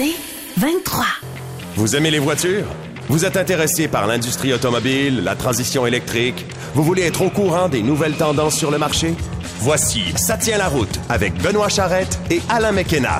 C'est 23. Vous aimez les voitures? Vous êtes intéressé par l'industrie automobile, la transition électrique? Vous voulez être au courant des nouvelles tendances sur le marché? Voici Ça tient la route avec Benoît Charrette et Alain McKenna.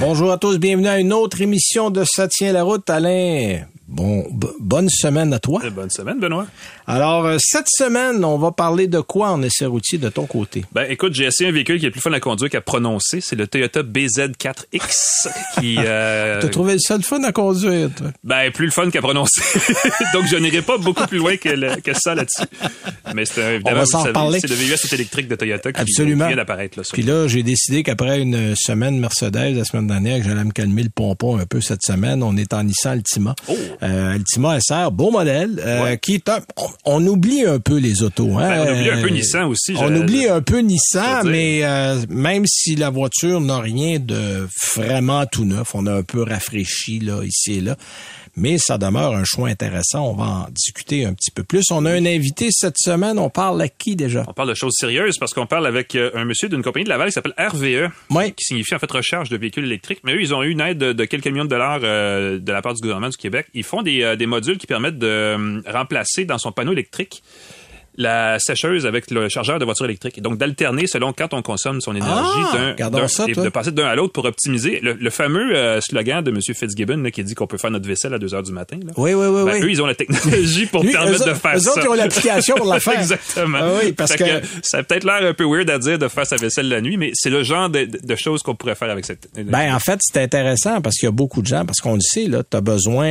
Bonjour à tous, bienvenue à une autre émission de Ça tient la route. Alain, bon, b- bonne semaine à toi. Bonne semaine, Benoît. Alors, euh, cette semaine, on va parler de quoi en essai routier de ton côté? Ben, écoute, j'ai essayé un véhicule qui est plus fun à conduire qu'à prononcer. C'est le Toyota BZ4X qui, euh, T'as trouvé le seul fun à conduire, toi? ben, plus le fun qu'à prononcer. Donc, je n'irai pas beaucoup plus loin que, le- que ça là-dessus. Mais c'est un- évidemment, c'est le VUS électrique de Toyota qui, Absolument. vient d'apparaître, Puis là, j'ai décidé qu'après une semaine Mercedes la semaine dernière, que j'allais me calmer le pompon un peu cette semaine. On est en Nissan Altima. Euh, Altima SR, beau modèle, euh. Ouais. qui est un... On, on oublie un peu les autos. Hein? Ben, on oublie un peu Nissan aussi, On oublie un peu Nissan, mais euh, même si la voiture n'a rien de vraiment tout neuf, on a un peu rafraîchi là ici et là, mais ça demeure un choix intéressant. On va en discuter un petit peu plus. On a un invité cette semaine. On parle à qui déjà? On parle de choses sérieuses parce qu'on parle avec euh, un monsieur d'une compagnie de Laval qui s'appelle RVE, Oui. qui signifie en fait recharge de véhicules électriques. Mais eux, ils ont eu une aide de, de quelques millions de dollars euh, de la part du gouvernement du Québec. Ils font des, euh, des modules qui permettent de euh, remplacer dans son panneau électrique la sécheuse avec le chargeur de voiture électrique. Et donc d'alterner selon quand on consomme son énergie Ah, d'un, ça, et de passer d'un à l'autre pour optimiser le, le fameux euh, slogan de M. Fitzgibbon là, qui dit qu'on peut faire notre vaisselle à 2 heures du matin. Là. Oui, oui, oui, Ben, oui. Eux, ils ont la technologie pour Lui, permettre eux de faire eux ça. autres, ils ont l'application pour la faire. Exactement. Ah oui, parce que- ça a peut-être l'air un peu weird à dire de faire sa vaisselle la nuit, mais c'est le genre de, de choses qu'on pourrait faire avec cette. Ben, en fait, c'est intéressant parce qu'il y a beaucoup de gens, parce qu'on le sait, là, tu as besoin,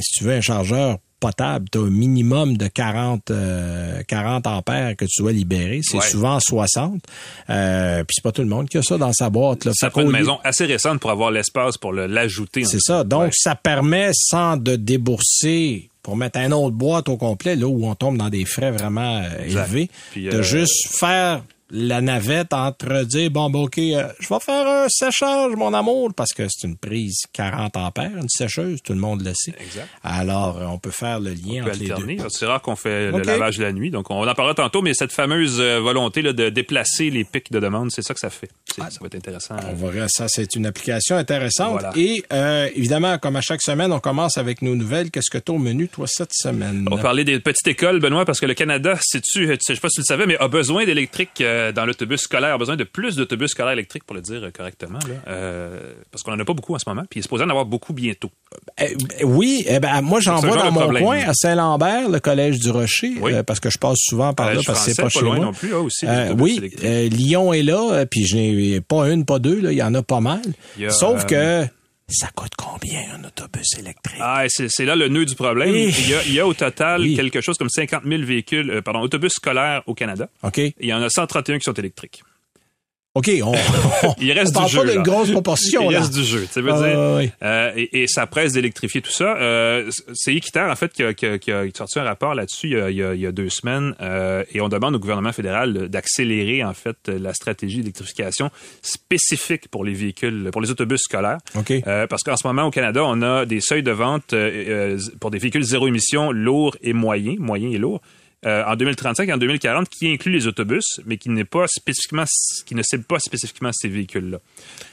si tu veux un chargeur potable, tu as un minimum de 40, euh, 40 ampères que tu dois libérer. C'est Ouais. souvent 60. Euh, Puis c'est pas tout le monde qui a ça dans sa boîte. Là. ça Fait une maison assez récente pour avoir l'espace pour l'ajouter. C'est ça. Donc, Ouais. ça permet, sans de débourser pour mettre un autre boîte au complet, là où on tombe dans des frais vraiment euh, Exact. élevés, Puis, de euh, juste faire la navette entre dire, bon, ben, OK, euh, je vais faire un séchage, mon amour, parce que c'est une prise 40 ampères, une sécheuse, tout le monde le sait. Exact. Alors, euh, on peut faire le lien On peut entre les deux. alterner. C'est rare qu'on fait le lavage la nuit, donc on en parlera tantôt, mais cette fameuse euh, volonté là, de déplacer les pics de demande, c'est ça que ça fait. C'est- Ça va être intéressant. On verra ça, c'est une application intéressante. Voilà. Et euh, évidemment, comme à chaque semaine, on commence avec nos nouvelles. Qu'est-ce que tu as au menu, toi, cette semaine? On parler des petites écoles, Benoît, parce que le Canada, sais-tu, je sais pas si tu le savais, mais a besoin d'électrique euh, dans l'autobus scolaire, a besoin de plus d'autobus scolaires électriques, pour le dire euh, correctement, là, euh, parce qu'on en a pas beaucoup en ce moment, puis il est supposé en avoir beaucoup bientôt. Eh, oui, eh ben, moi j'en vois dans mon problème. coin à Saint-Lambert, le collège du Rocher, Oui. euh, parce que je passe souvent par là parce que c'est pas, pas chez loin moi. non plus, aussi, Euh, oui, euh, Lyon est là, euh, puis je n'ai pas une, pas deux, là, il y en a pas mal. A, Sauf euh, que ça coûte combien un autobus électrique? Ah, c'est c'est là le nœud du problème. Oui. Il y a, il y a au total Oui. quelque chose comme 50 000 véhicules, euh, pardon, autobus scolaires au Canada. OK. Il y en a 131 qui sont électriques. OK, on, on, Il reste on parle du jeu. pas d'une grosse proportion Il là. reste du jeu. Ah, dire, euh, et, et ça presse d'électrifier tout ça. Euh, c'est Équiterre, en fait, qui a, qui a- qui a sorti un rapport là-dessus il, y a- il y deux semaines. euh, et on demande au gouvernement fédéral d'accélérer, en fait, la stratégie d'électrification spécifique pour les véhicules, pour les autobus scolaires. Parce qu'en ce moment, au Canada, on a des seuils de vente pour des véhicules zéro émission lourds et moyens, moyens et lourds. Euh, en 2035 et en 2040 qui inclut les autobus, mais qui n'est pas spécifiquement, qui ne cible pas spécifiquement ces véhicules-là.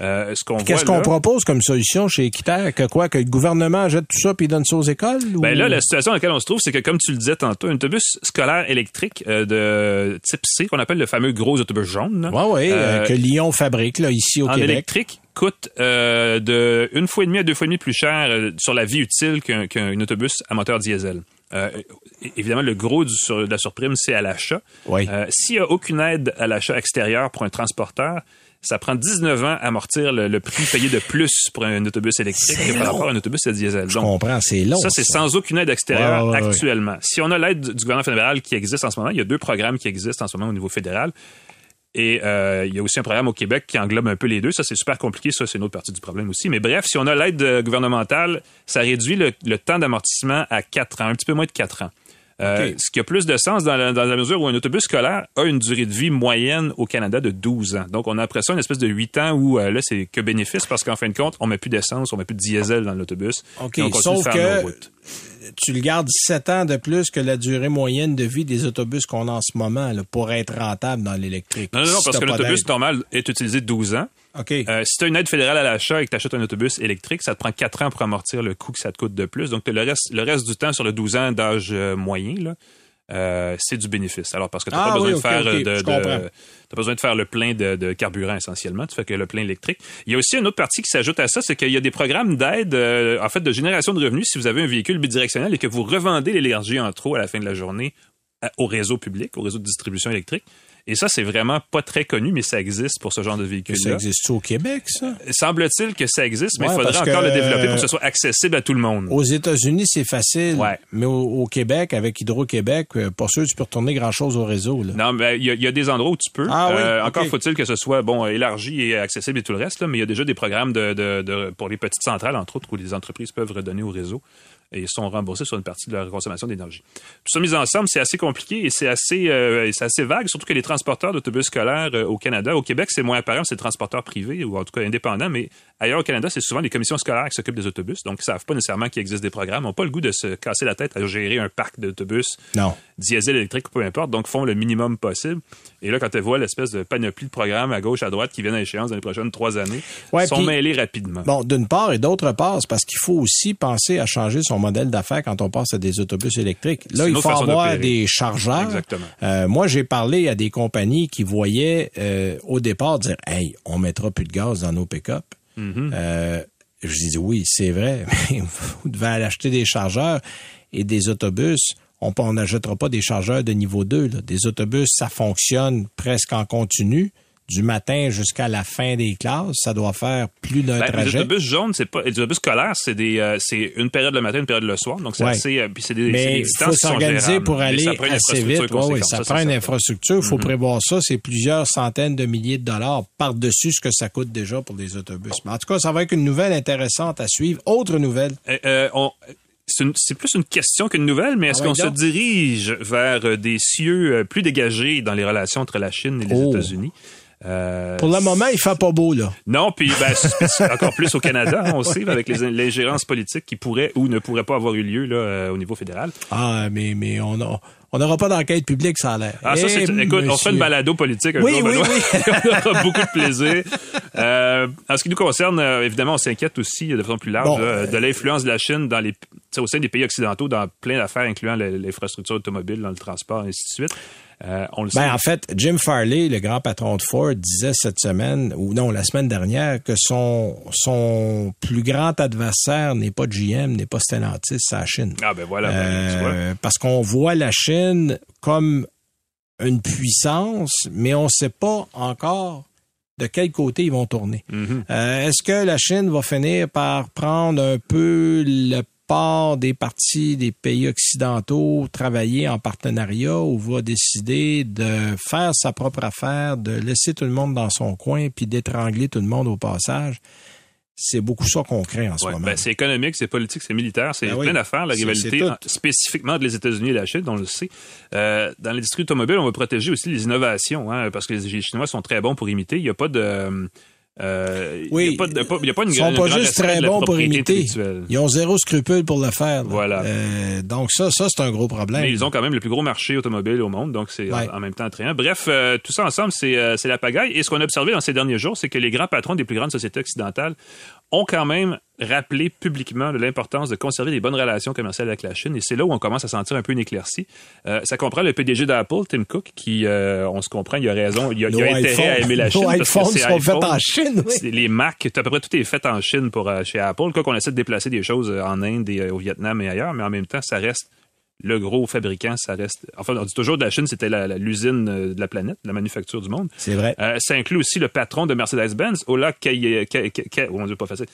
Euh, ce qu'on voit Qu'est-ce qu'on propose comme solution chez Équiterre? Que quoi? Que le gouvernement jette tout ça puis donne ça aux écoles? ou- Ben là, la situation dans laquelle on se trouve, c'est que comme tu le disais tantôt, un autobus scolaire électrique euh, de type C, qu'on appelle le fameux gros autobus jaune, euh, que Lyon fabrique là, ici au en Québec. électrique, coûte de une fois et demie à deux fois et demi plus cher sur la vie utile qu'un qu'un autobus à moteur diesel. Euh, évidemment, le gros du sur- de la surprime, c'est à l'achat. Oui. Euh, S'il n'y a aucune aide à l'achat extérieur pour un transporteur, ça prend 19 ans à amortir le, le prix payé de plus pour un autobus électrique par rapport à un autobus à diesel. Je comprends, c'est long. ça, c'est sans aucune aide extérieure Ouais, ouais, ouais. actuellement. Si on a l'aide du gouvernement fédéral qui existe en ce moment, il y a deux programmes qui existent en ce moment au niveau fédéral. Et euh, il y a aussi un programme au Québec qui englobe un peu les deux. Ça, c'est super compliqué. Ça, c'est une autre partie du problème aussi. Mais bref, si on a l'aide euh, gouvernementale, ça réduit le, le temps d'amortissement à 4 ans, un petit peu moins de 4 ans. Euh. Ce qui a plus de sens dans la, dans la mesure où un autobus scolaire a une durée de vie moyenne au Canada de 12 ans. Donc, on a après ça une espèce de 8 ans où euh, là, c'est que bénéfice parce qu'en fin de compte, on met plus d'essence, on met plus de diesel dans l'autobus. OK, et on continue de sauf nos que routes. tu le gardes 7 ans de plus que la durée moyenne de vie des autobus qu'on a en ce moment là, pour être rentable dans l'électrique. Non, non, non, parce que l'autobus normal est utilisé 12 ans. Euh, si tu as une aide fédérale à l'achat et que tu achètes un autobus électrique, ça te prend 4 ans pour amortir le coût que ça te coûte de plus. Donc, le reste, le reste du temps sur le 12 ans d'âge euh, moyen, là, euh, c'est du bénéfice. Alors, parce que tu n'as Ah pas oui, besoin de faire de, de- besoin de faire le plein de, de carburant essentiellement. Tu fais que le plein électrique. Il y a aussi une autre partie qui s'ajoute à ça, c'est qu'il y a des programmes d'aide, euh, en fait, de génération de revenus si vous avez un véhicule bidirectionnel et que vous revendez l'énergie en trop à la fin de la journée à- au réseau public, au réseau de distribution électrique. Et ça, c'est vraiment pas très connu, mais ça existe pour ce genre de ça véhicule-là. existe au Québec, ça? Semble-t-il que ça existe, mais il faudrait encore le développer pour que euh, ce soit accessible à tout le monde. Aux États-Unis, c'est facile. Ouais. Mais au, au Québec, avec Hydro-Québec, euh, pas sûr que tu peux retourner grand-chose au réseau. Là. Non, mais il y, a- il y a des endroits où tu peux. Euh, Ah oui, Encore ok. faut-il que ce soit bon élargi et accessible et tout le reste, là, mais il y a déjà des programmes de, de- de- pour les petites centrales, entre autres, où les entreprises peuvent redonner au réseau et sont remboursés sur une partie de leur consommation d'énergie. Tout ça mis ensemble, c'est assez compliqué et c'est assez, euh, assez vague, surtout que les transporteurs d'autobus scolaires euh, au Canada, au Québec, c'est moins apparent, c'est des transporteurs privés ou en tout cas indépendants, mais ailleurs au Canada, c'est souvent les commissions scolaires qui s'occupent des autobus, donc ils savent pas nécessairement qu'il existe des programmes, n'ont pas le goût de se casser la tête à gérer un parc d'autobus Non. Diesel, électrique ou peu importe, donc font le minimum possible. Et là, quand tu vois l'espèce de panoplie de programmes à gauche, à droite qui viennent à échéance dans les prochaines trois années, Ouais, sont mêlés rapidement. Bon, d'une part et d'autre part, c'est parce qu'il faut aussi penser à changer son modèle d'affaires quand on passe à des autobus électriques. Là, il faut avoir des chargeurs. Exactement. Euh, moi, j'ai parlé à des compagnies qui voyaient euh, au départ dire Hey, on mettra plus de gaz dans nos pick-up. Mm-hmm. Euh, je dis oui, c'est vrai, mais vous devez aller acheter des chargeurs et des autobus. On n'achètera pas des chargeurs de niveau 2. là. Des autobus, ça fonctionne presque en continu. Du matin jusqu'à la fin des classes, ça doit faire plus d'un Ben, les trajet. autobus jaunes, c'est pas, les autobus scolaires, c'est des, euh, c'est une période le matin, une période le soir, donc c'est Ouais. assez, euh, puis c'est des, des Mais il faut s'organiser pour aller ça prend une assez vite. Ouais, ça, ça, prend une infrastructure. Il Mm-hmm. faut prévoir ça. C'est plusieurs centaines de milliers de dollars par-dessus ce que ça coûte déjà pour les autobus. Mais en tout cas, ça va être une nouvelle intéressante à suivre. Autre nouvelle. Euh, euh, on- c'est, une- c'est plus une question qu'une nouvelle, mais est-ce Ah ouais, qu'on se dirige vers euh, des cieux euh, plus dégagés dans les relations entre la Chine et les Oh. États-Unis? Euh, Pour le moment, il fait pas beau, là. Non, puis ben, c'est- c'est encore plus au Canada, on sait, avec les l'ingérence politique qui pourrait ou ne pourrait pas avoir eu lieu là, euh, au niveau fédéral. Ah, mais, mais on a, on n'aura pas d'enquête publique, ça a l'air. Ah, ça, c'est, Eh, écoute, on fait une balado politique un Oui, jour, oui, oui. on aura beaucoup de plaisir. Euh, en ce qui nous concerne, évidemment, on s'inquiète aussi de façon plus large Bon, là, de l'influence de la Chine dans les, au sein des pays occidentaux dans plein d'affaires, incluant l'infrastructure automobile, dans le transport, et ainsi de suite. Euh, on le sait. Ben, en fait, Jim Farley, le grand patron de Ford, disait cette semaine, ou non, la semaine dernière, que son, son plus grand adversaire n'est pas GM, n'est pas Stellantis, c'est la Chine. ah ben voilà, ben. Euh, parce qu'on voit la Chine comme une puissance, mais on ne sait pas encore de quel côté ils vont tourner. Mhm. Euh, Est-ce que la Chine va finir par prendre un peu le part des partis des pays occidentaux, travailler en partenariat ou va décider de faire sa propre affaire, de laisser tout le monde dans son coin puis d'étrangler tout le monde au passage? C'est beaucoup ça qu'on craint en ce moment. ben, c'est économique, c'est politique, c'est militaire, c'est Ben plein oui. d'affaires, la rivalité, spécifiquement les États-Unis et la Chine, on le sait. Euh, dans l'industrie automobile, on va protéger aussi les innovations, hein, parce que les Chinois sont très bons pour imiter. Il n'y a pas de... Euh, il Oui. il y a pas une Ils sont pas juste très bons pour imiter. Ils ont zéro scrupule pour le faire. là. Voilà. Euh, donc ça, ça c'est un gros problème. Mais ils ont quand même le plus gros marché automobile au monde, donc c'est Ouais. en, même temps attrayant. Bref, euh, tout ça ensemble, c'est euh, c'est la pagaille. Et ce qu'on a observé dans ces derniers jours, c'est que les grands patrons des plus grandes sociétés occidentales ont quand même rappelé publiquement de l'importance de conserver des bonnes relations commerciales avec la Chine. Et c'est là où on commence à sentir un peu une éclaircie. Euh, ça comprend le PDG d'Apple, Tim Cook, qui, euh, on se comprend, il a raison, il a, il a intérêt à aimer la Chine. Nos parce que iPhones sont faits en Chine, oui. Les Mac, à peu près tout est fait en Chine pour euh, chez Apple. Quoi qu'on essaie de déplacer des choses euh, en Inde et euh, au Vietnam et ailleurs, mais en même temps, ça reste le gros fabricant, ça reste. Enfin, on dit toujours de la Chine, c'était l'usine euh, de la planète, la manufacture du monde. C'est vrai. Euh, ça inclut aussi le patron de Mercedes-Benz, Ola Kay, oh, on dit pas facile.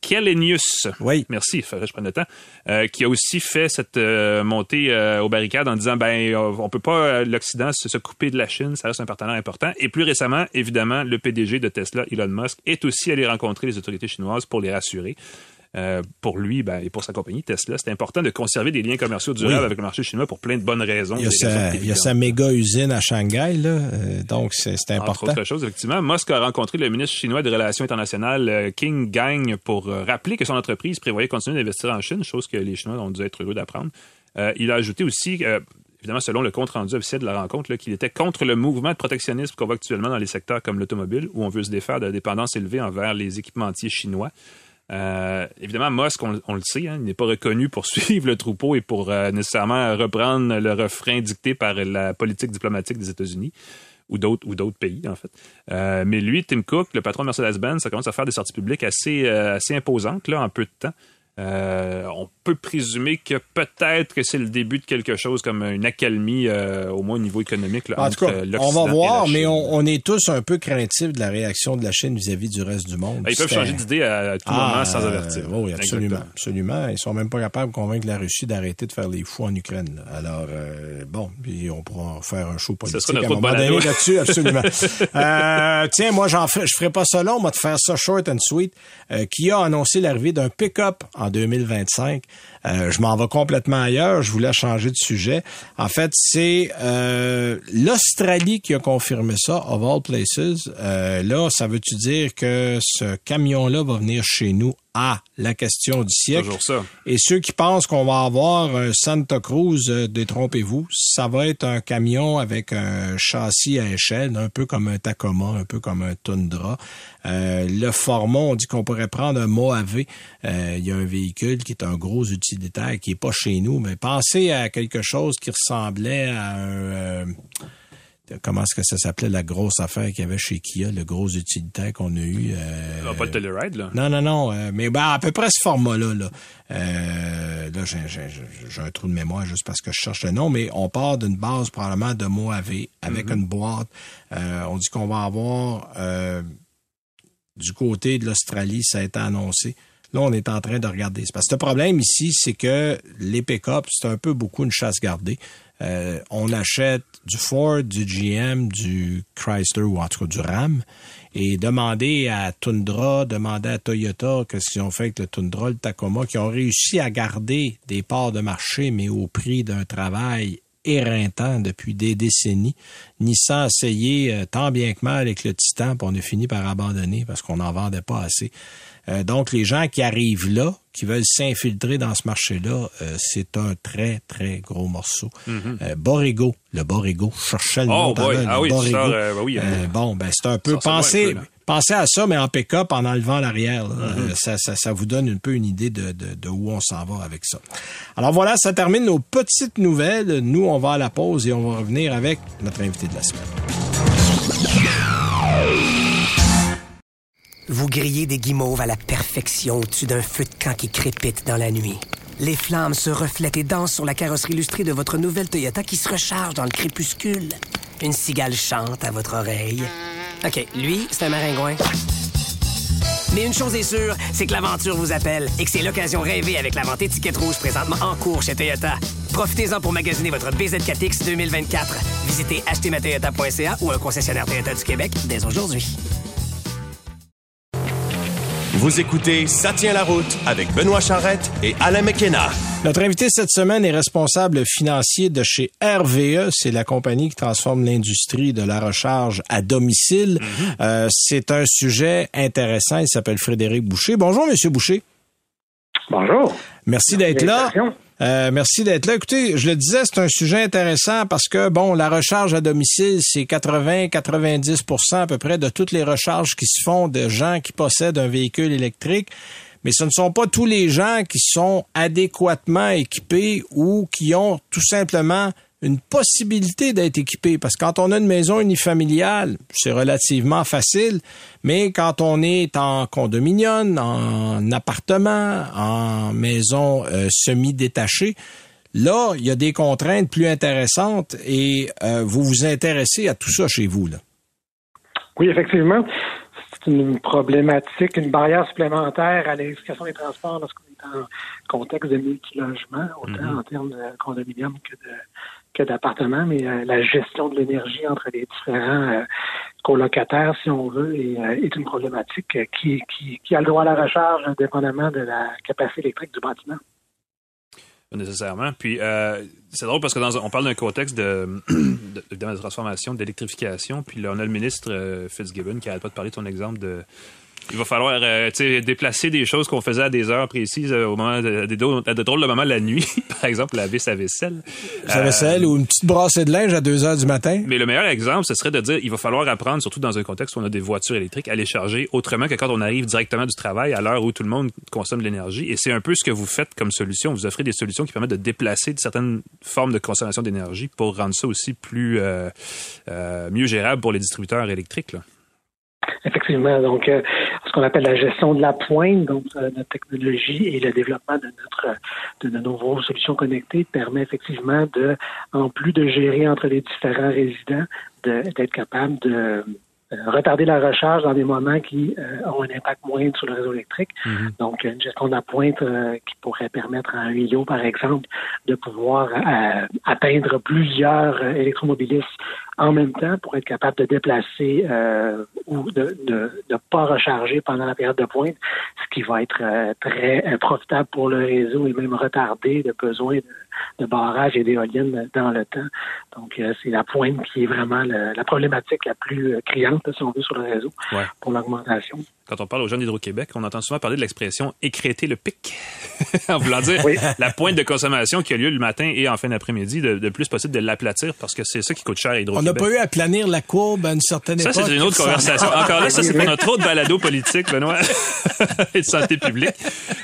Kellenius. Oui. Merci, il faudrait que je prenne le temps. Euh, qui a aussi fait cette montée aux barricades en disant ben on peut pas l'Occident se, couper de la Chine, ça reste un partenaire important. Et plus récemment, évidemment, le PDG de Tesla, Elon Musk, est aussi allé rencontrer les autorités chinoises pour les rassurer. Euh, pour lui ben, et pour sa compagnie Tesla, c'est important de conserver des liens commerciaux durables avec le marché chinois pour plein de bonnes raisons. Il y a, sa, il y a sa, méga usine à Shanghai, là, euh, donc c'est important. Entre autre chose, effectivement, Musk a rencontré le ministre chinois des Relations internationales, euh, King Gang, pour rappeler que son entreprise prévoyait continuer d'investir en Chine, chose que les Chinois ont dû être heureux d'apprendre. il a ajouté aussi évidemment, selon le compte rendu officiel de la rencontre, qu'il était contre le mouvement de protectionnisme qu'on voit actuellement dans les secteurs comme l'automobile, où on veut se défaire de la dépendance élevée envers les équipementiers chinois. Euh, évidemment, Musk, on, le sait, hein, il n'est pas reconnu pour suivre le troupeau et pour euh, nécessairement reprendre le refrain dicté par la politique diplomatique des États-Unis ou d'autres pays en fait. Euh, mais lui, Tim Cook, le patron de Mercedes-Benz, ça commence à faire des sorties publiques assez imposantes là en peu de temps. On peut présumer que peut-être que c'est le début de quelque chose comme une accalmie, euh, au moins au niveau économique. en tout cas, on va voir, mais on, est tous un peu craintifs de la réaction de la Chine vis-à-vis du reste du monde. Ils peuvent changer d'idée à, tout moment ah, sans avertir. oui, absolument, absolument. Ils sont même pas capables de convaincre la Russie d'arrêter de faire les fous en Ukraine. Alors, euh, bon, puis on pourra faire un show politique à un moment donné là-dessus, absolument. tiens, moi, j'en ferai, je ferai pas ça long, moi, de faire ça short and sweet, qui a annoncé l'arrivée d'un pick-up en 2025. Euh, je m'en vais complètement ailleurs. Je voulais changer de sujet. En fait, c'est euh, l'Australie qui a confirmé ça, of all places. Euh, là, ça veut-tu dire que ce camion-là va venir chez nous à la question du siècle. Toujours ça. Et ceux qui pensent qu'on va avoir un Santa Cruz, euh, détrompez-vous, ça va être un camion avec un châssis à échelle, un peu comme un Tacoma, un peu comme un Tundra. Euh, le format, on dit qu'on pourrait prendre un Mojave. Euh, il y a un véhicule qui est un gros utilitaire qui est pas chez nous, mais pensez à quelque chose qui ressemblait à un comment est-ce que ça s'appelait la grosse affaire qu'il y avait chez Kia, le gros utilitaire qu'on a eu. Euh, ah, pas le Telluride, là? Non, non, non. Euh, mais ben, à peu près ce format-là. Là, euh, là j'ai un trou de mémoire juste parce que je cherche le nom, mais on part d'une base probablement de Mojave avec mm-hmm. une boîte. on dit qu'on va avoir du côté de l'Australie, ça a été annoncé. Là, on est en train de regarder. Parce que le problème ici, c'est que les pick-up, c'est un peu beaucoup une chasse gardée. Euh, on achète du Ford, du GM, du Chrysler ou en tout cas du Ram. Et demander à Tundra, demander à Toyota qu'est-ce qu'ils ont fait avec le Tundra, le Tacoma, qui ont réussi à garder des parts de marché, mais au prix d'un travail éreintant depuis des décennies. Nissan a essayé euh, tant bien que mal avec le Titan, puis on a fini par abandonner parce qu'on n'en vendait pas assez. Euh, donc, les gens qui arrivent là, qui veulent s'infiltrer dans ce marché-là, euh, c'est un très, très gros morceau. Mm Borrego, le Borrego, je cherchais le oh, nom. ah oui, oui bon, ben c'est un peu pensé. Pensez à ça, mais en pick-up, en enlevant l'arrière. Mm-hmm. ça, ça, ça, vous donne un peu une idée de, de, de où on s'en va avec ça. Alors voilà, ça termine nos petites nouvelles. Nous, on va à la pause et on va revenir avec notre invité de la semaine. Vous grillez des guimauves à la perfection au-dessus d'un feu de camp qui crépite dans la nuit. Les flammes se reflètent et dansent sur la carrosserie illustrée de votre nouvelle Toyota qui se recharge dans le crépuscule. Une cigale chante à votre oreille. OK, lui, c'est un maringouin. Mais une chose est sûre, c'est que l'aventure vous appelle et que c'est l'occasion rêvée avec la vente étiquette rouge présentement en cours chez Toyota. Profitez-en pour magasiner votre BZ4X 2024. Visitez achetermatoyota.ca ou un concessionnaire Toyota du Québec dès aujourd'hui. Vous écoutez Ça tient la route avec Benoît Charrette et Alain McKenna. Notre invité cette semaine est responsable financier de chez RVE. C'est la compagnie qui transforme l'industrie de la recharge à domicile. Mhm. Euh, c'est un sujet intéressant. Il s'appelle Frédéric Boucher. Bonjour, Monsieur Boucher. Bonjour. Merci d'être là. Euh, merci d'être là. Écoutez, je le disais, c'est un sujet intéressant parce que, bon, la recharge à domicile, c'est 80-90% à peu près de toutes les recharges qui se font de gens qui possèdent un véhicule électrique. Mais ce ne sont pas tous les gens qui sont adéquatement équipés ou qui ont tout simplement une possibilité d'être équipé. Parce que quand on a une maison unifamiliale, c'est relativement facile, mais quand on est en condominium, en appartement, en maison euh, semi-détachée, Là, il y a des contraintes plus intéressantes et euh, vous vous intéressez à tout ça chez vous. Là. Oui, effectivement. C'est une problématique, une barrière supplémentaire à l'électrification des transports lorsqu'on est en contexte de multilogement, autant mm-hmm. en termes de condominium que de que d'appartements, mais euh, la gestion de l'énergie entre les différents euh, colocataires, si on veut, est, est une problématique qui, qui, a le droit à la recharge indépendamment de la capacité électrique du bâtiment nécessairement. Puis euh, c'est drôle parce que dans on parle d'un contexte de, de, transformation, d'électrification. Puis là, on a le ministre euh, Fitzgibbon qui n'arrête pas de parler de son exemple de il va falloir euh, déplacer des choses qu'on faisait à des heures précises euh, au moment de, de, de, drôles de moments la nuit. Par exemple, laver sa vaisselle. Sa vaisselle ou une petite brassée de linge à 2 heures du matin. Mais le meilleur exemple, ce serait de dire il va falloir apprendre, surtout dans un contexte où on a des voitures électriques, à les charger autrement que quand on arrive directement du travail à l'heure où tout le monde consomme de l'énergie. Et c'est un peu ce que vous faites comme solution. Vous offrez des solutions qui permettent de déplacer certaines formes de consommation d'énergie pour rendre ça aussi plus euh, mieux gérable pour les distributeurs électriques. Là. Effectivement. Donc, euh, ce qu'on appelle la gestion de la pointe, donc euh, notre technologie et le développement de notre de, nos solutions connectées permet effectivement de, en plus de gérer entre les différents résidents, d'être capable de euh, retarder la recharge dans des moments qui euh, ont un impact moindre sur le réseau électrique. Mhm. Donc, une gestion de la pointe euh, qui pourrait permettre à un IO, par exemple, de pouvoir atteindre plusieurs électromobilistes en même temps pour être capable de déplacer ou de ne pas recharger pendant la période de pointe, ce qui va être très profitable pour le réseau et même retarder le besoin de de barrage et d'éoliennes dans le temps. Donc, euh, c'est la pointe qui est vraiment la problématique la plus euh, criante, si on veut, sur le réseau pour l'augmentation. Quand on parle aux jeunes d'Hydro-Québec, on entend souvent parler de l'expression écréter le pic, en voulant dire la pointe de consommation qui a lieu le matin et en fin d'après-midi, de, plus possible de l'aplatir parce que c'est ça qui coûte cher à Hydro-Québec. On n'a pas eu à planir la courbe à une certaine époque. Ça, c'est une autre conversation. Encore là, ça, c'est pour notre autre balado politique, Benoît, et de santé publique.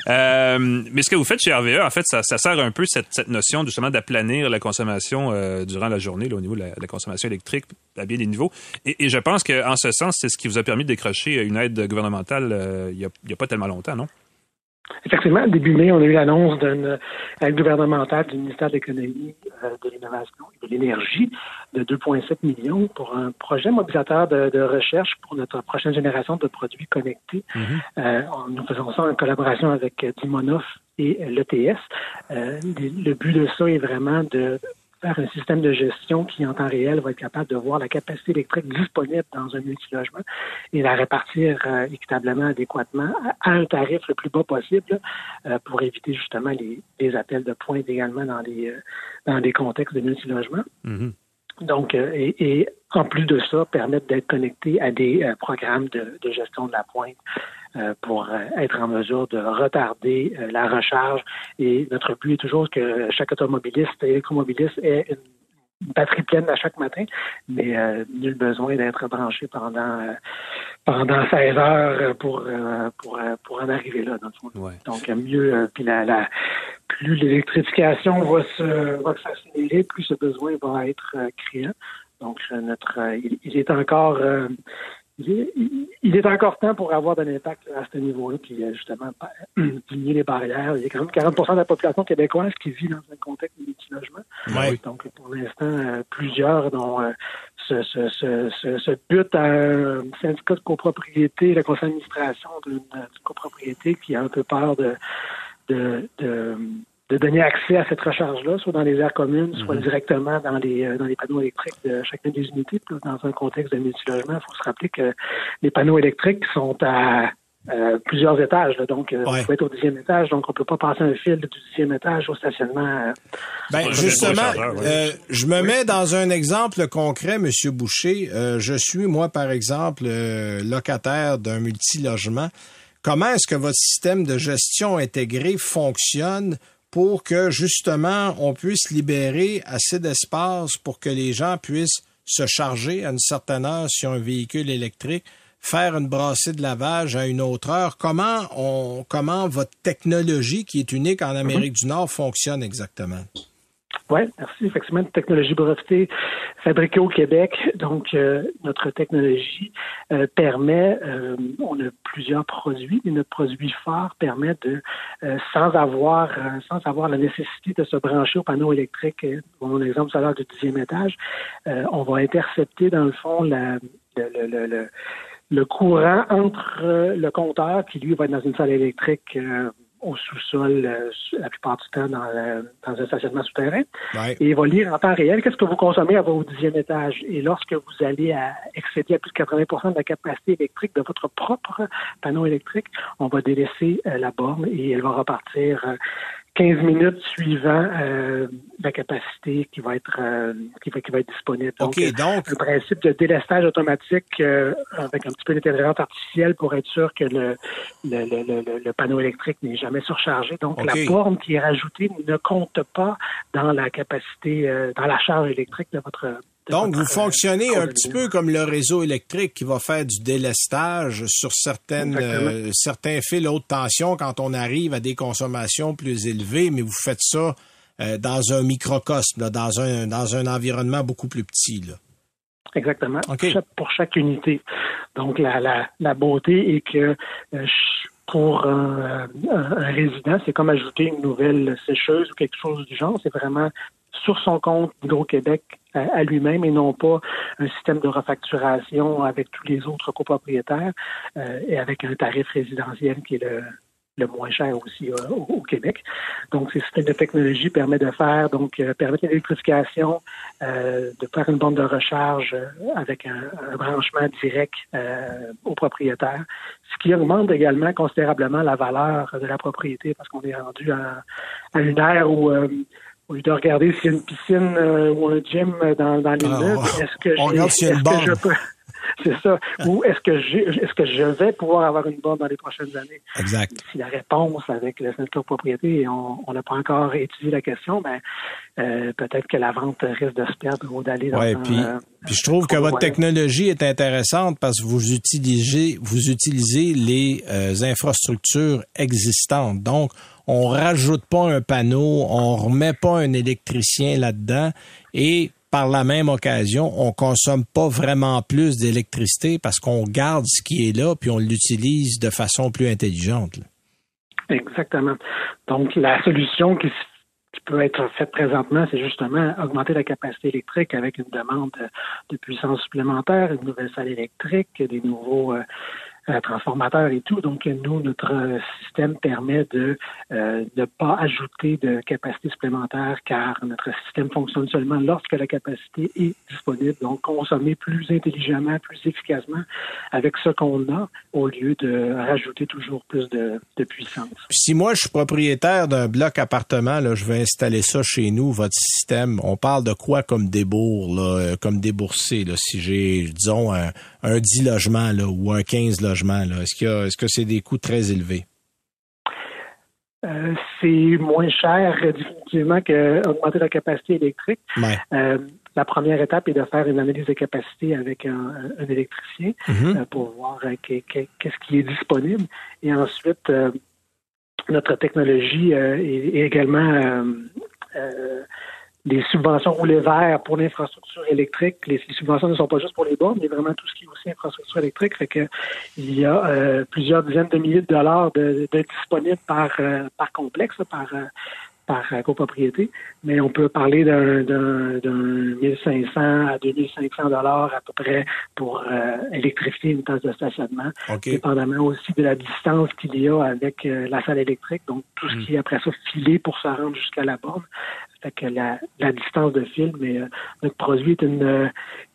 Euh, mais ce que vous faites chez RVE, en fait, ça, sert un peu cette, cette notion justement d'aplanir la consommation euh, durant la journée, au niveau de la, consommation électrique à bien des niveaux. Et, je pense qu'en ce sens, c'est ce qui vous a permis de décrocher une aide gouvernementale euh, il n'y a, pas tellement longtemps, non? Effectivement, début mai, on a eu l'annonce d'une aide gouvernementale du ministère de l'Économie, euh, de l'Innovation et de l'Énergie de 2,7 millions pour un projet mobilisateur de, recherche pour notre prochaine génération de produits connectés. Mm-hmm. nous faisons ça en collaboration avec Dimonov et l'ETS. Euh, le but de ça est vraiment de faire un système de gestion qui, en temps réel, va être capable de voir la capacité électrique disponible dans un multilogement et la répartir euh, équitablement, adéquatement, à, un tarif le plus bas possible euh, pour éviter justement les, appels de pointe également dans les, dans des contextes de multilogement. Mm-hmm. Donc, et, en plus de ça, permettre d'être connecté à des programmes de, de, gestion de la pointe euh, pour euh, être en mesure de retarder euh, la recharge. Et notre but est toujours que chaque automobiliste et électromobiliste ait une batterie pleine à chaque matin, mais nul besoin d'être branché pendant pendant 16 heures pour pour pour en arriver là dans le fond. Donc mieux puis la, la plus l'électrification va se va s'accélérer, plus ce besoin va être criant. Donc notre il, est encore il est encore temps pour avoir de l'impact à ce niveau-là, puis justement diminuer les barrières. Il y a quand même 40 de la population québécoise qui vit dans un contexte de multilogement. Donc, pour l'instant, euh, plusieurs dont euh, ce, but à un syndicat de copropriété, la conseil d'administration d'une copropriété qui a un peu peur de, de, de de donner accès à cette recharge-là, soit dans les aires communes, soit mhm. directement dans les euh, dans les panneaux électriques de chacune des unités. dans un contexte de multilogement, il faut se rappeler que les panneaux électriques sont à euh, plusieurs étages, donc euh, il faut être au dixième étage, donc on peut pas passer un fil du dixième étage au stationnement. ben, justement, je me mets dans un exemple concret, Monsieur Boucher. je suis moi, par exemple, locataire d'un multilogement. Comment est-ce que votre système de gestion intégré fonctionne pour que justement on puisse libérer assez d'espace pour que les gens puissent se charger à une certaine heure sur un véhicule électrique, faire une brassée de lavage à une autre heure. Comment on comment votre technologie qui est unique en Amérique du Nord fonctionne exactement? Oui, merci. Effectivement, une technologie brevetée fabriquée au Québec. Donc, euh, notre technologie euh, permet, euh, on a plusieurs produits, mais notre produit phare permet de, sans avoir, sans avoir la nécessité de se brancher au panneau électrique, mon exemple tout à l'heure du dixième étage, on va intercepter dans le fond la, le, le, le, le courant entre le compteur qui lui va être dans une salle électrique au sous-sol euh, la plupart du temps dans, dans un stationnement souterrain. Et il va lire en temps réel qu'est-ce que vous consommez à votre dixième étage. Et lorsque vous allez à excéder à plus de 80% de la capacité électrique de votre propre panneau électrique, on va délaisser euh, la borne et elle va repartir euh, 15 minutes suivant euh, la capacité qui va être euh, qui, va, qui va être disponible. Donc, donc, le principe de délestage automatique euh, avec un petit peu d'intelligence artificielle pour être sûr que le, le, le, le panneau électrique n'est jamais surchargé. Donc la borne qui est rajoutée ne compte pas dans la capacité, dans la charge électrique de votre donc, vous fonctionnez un petit peu comme le réseau électrique qui va faire du délestage sur certaines, euh, certains fils haute tension quand on arrive à des consommations plus élevées, mais vous faites ça euh, dans un microcosme, dans, un, dans un environnement beaucoup plus petit. Là. Exactement. Pour, chaque, unité. Donc, la, la, la beauté est que euh, pour un, un résident, c'est comme ajouter une nouvelle sécheuse ou quelque chose du genre. C'est vraiment sur son compte d'Hydro-Québec à, lui-même et non pas un système de refacturation avec tous les autres copropriétaires euh, et avec un tarif résidentiel qui est le, le moins cher aussi euh, au, Québec. Donc, ces systèmes de technologie permettent de faire, donc, euh, permettre l'électrification, euh, de faire une bande de recharge avec un, un branchement direct au propriétaire, ce qui augmente également considérablement la valeur de la propriété parce qu'on est rendu à, à une ère où au lieu de regarder s'il y a une piscine euh, ou un gym dans, dans l'immeuble, ah, est-ce que, on regarde s'il y a une borne. C'est ça. Ou est-ce que, est-ce que je vais pouvoir avoir une borne dans les prochaines années? Exact. Si la réponse avec le centre de propriété, on n'a pas encore étudié la question, mais ben, euh, peut-être que la vente risque de se perdre ou d'aller dans ouais, puis, euh, puis je trouve que votre technologie est intéressante parce que vous utilisez, vous utilisez les infrastructures existantes. Donc, on rajoute pas un panneau, on remet pas un électricien là-dedans et par la même occasion, on consomme pas vraiment plus d'électricité parce qu'on garde ce qui est là puis on l'utilise de façon plus intelligente. Exactement. Donc la solution qui, peut être faite présentement, c'est justement augmenter la capacité électrique avec une demande de, puissance supplémentaire, une nouvelle salle électrique, des nouveaux euh, euh, transformateurs et tout. Donc, nous, notre système permet de euh, ne pas ajouter de capacité supplémentaire car notre système fonctionne seulement lorsque la capacité est disponible. Donc, consommer plus intelligemment, plus efficacement avec ce qu'on a au lieu de rajouter toujours plus de, de puissance. si moi, je suis propriétaire d'un bloc appartement, là, je vais installer ça chez nous, votre système, on parle de quoi comme débours, là, euh, comme déboursé, là, si j'ai, disons, un, un 10 logements là, ou un 15 logements? Est-ce, est-ce que c'est des coûts très élevés? Euh, c'est moins cher définitivement qu'augmenter la capacité électrique. Euh, la première étape est de faire une analyse de capacité avec un, électricien euh, pour voir qu'est-ce qui est disponible. Et ensuite, notre technologie est, également les subventions roulées vert pour l'infrastructure électrique. Les, subventions ne sont pas juste pour les bornes, mais vraiment tout ce qui est aussi infrastructure électrique. Fait que il y a euh, plusieurs dizaines de milliers de dollars de, de disponibles par, euh, par complexe, par, euh, par copropriété, mais on peut parler d'un, d'un, d'un 1500 à 2500 dollars à peu près pour électrifier une tasse de stationnement, dépendamment aussi de la distance qu'il y a avec la salle électrique, donc tout ce hmm. qui est après ça filé pour se rendre jusqu'à la borne. Fait que la, la distance de fil, mais notre produit est une,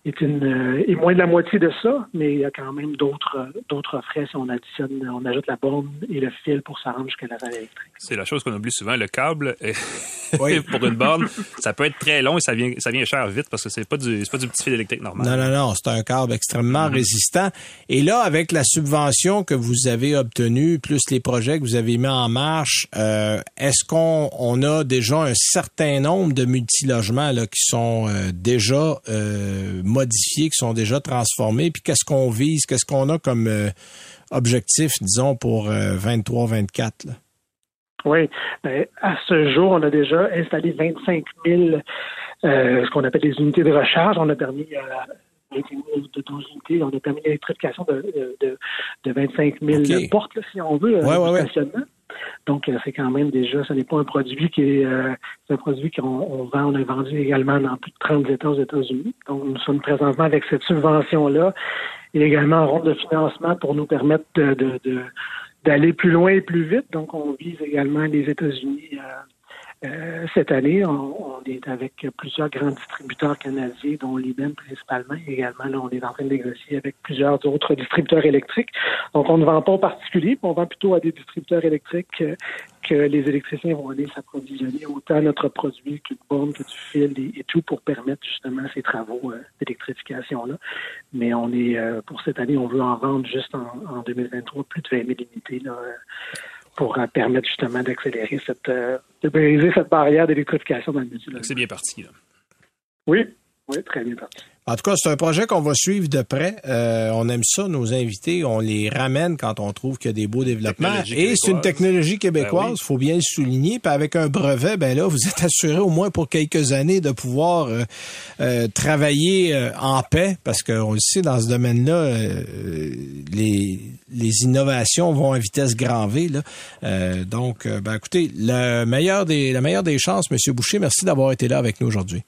est une euh, est moins de la moitié de ça, mais il y a quand même d'autres d'autres frais si on additionne, on ajoute la borne et le fil pour ça rendre jusqu'à la salle électrique. C'est la chose qu'on oublie souvent, le câble oui. pour une borne, ça peut être très long et ça vient ça vient cher vite parce que c'est pas du c'est pas du petit fil électrique normal. Non non non, c'est un câble extrêmement mm-hmm. résistant et là avec la subvention que vous avez obtenue plus les projets que vous avez mis en marche, euh, est-ce qu'on on a déjà un certain nombre de multilogements là qui sont euh, déjà euh, modifiés, qui sont déjà transformés, puis qu'est-ce qu'on vise, qu'est-ce qu'on a comme euh, objectif, disons, pour 23-24? Oui. Ben, à ce jour, on a déjà installé 25 000, euh, ce qu'on appelle les unités de recharge. On a permis de 12 unités, on a permis l'électrification de, de, de, 25 000 OK. portes, là, si on veut, Ouais, ouais. Donc, c'est quand même déjà, ce n'est pas un produit qui est, euh, un produit qu'on on vend, on a vendu également dans plus de 30 États aux États-Unis. Donc, nous sommes présentement avec cette subvention-là et également en ronde de financement pour nous permettre de- d'aller plus loin et plus vite. Donc, on vise également les États-Unis euh, euh, cette année. On, on est avec plusieurs grands distributeurs canadiens, dont l'IBM principalement. Également, là, on est en train de négocier avec plusieurs autres distributeurs électriques. Donc, on ne vend pas au particulier, on vend plutôt à des distributeurs électriques euh, que les électriciens vont aller s'approvisionner autant notre produit qu'une borne, que du fil et, tout pour permettre justement ces travaux euh, d'électrification-là. Mais on est, euh, pour cette année, on veut en vendre juste en, en 2023 plus de 20 000 unités là, pour permettre justement d'accélérer cette, euh, de briser cette barrière d'électrification dans le C'est bien parti. Là. Oui, oui, très bien parti. En tout cas, c'est un projet qu'on va suivre de près. Euh, on aime ça, nos invités. On les ramène quand on trouve qu'il y a des beaux développements. Et c'est une technologie québécoise, Ben oui. faut bien le souligner. Puis avec un brevet, ben là, vous êtes assuré au moins pour quelques années de pouvoir euh, euh, travailler euh, en paix, parce qu'on le sait, dans ce domaine-là, euh, les, les innovations vont à vitesse grand V. Là. Euh, donc, ben écoutez, le meilleur des, la meilleure des chances, Monsieur Boucher, merci d'avoir été là avec nous aujourd'hui.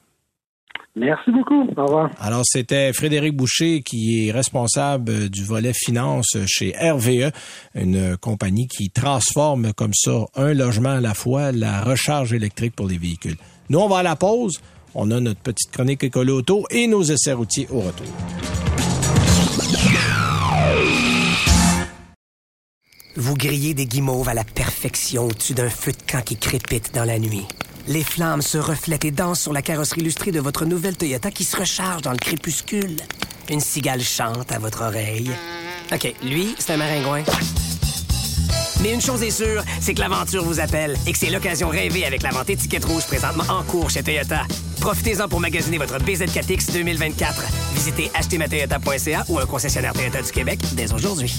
Merci beaucoup. Au revoir. Alors, c'était Frédéric Boucher qui est responsable euh, du volet finance chez RVE, une compagnie qui transforme comme ça un logement à la fois, la recharge électrique pour les véhicules. Nous, on va à la pause. On a notre petite chronique écolo auto et nos essais routiers au retour. Vous grillez des guimauves à la perfection au-dessus d'un feu de camp qui crépite dans la nuit. Les flammes se reflètent et dansent sur la carrosserie illustrée de votre nouvelle Toyota qui se recharge dans le crépuscule. Une cigale chante à votre oreille. OK, lui, c'est un maringouin. Mais une chose est sûre, c'est que l'aventure vous appelle et que c'est l'occasion rêvée avec la vente étiquette rouge présentement en cours chez Toyota. Profitez-en pour magasiner votre BZ4X 2024. Visitez achetermatoyota.ca ou un concessionnaire Toyota du Québec dès aujourd'hui.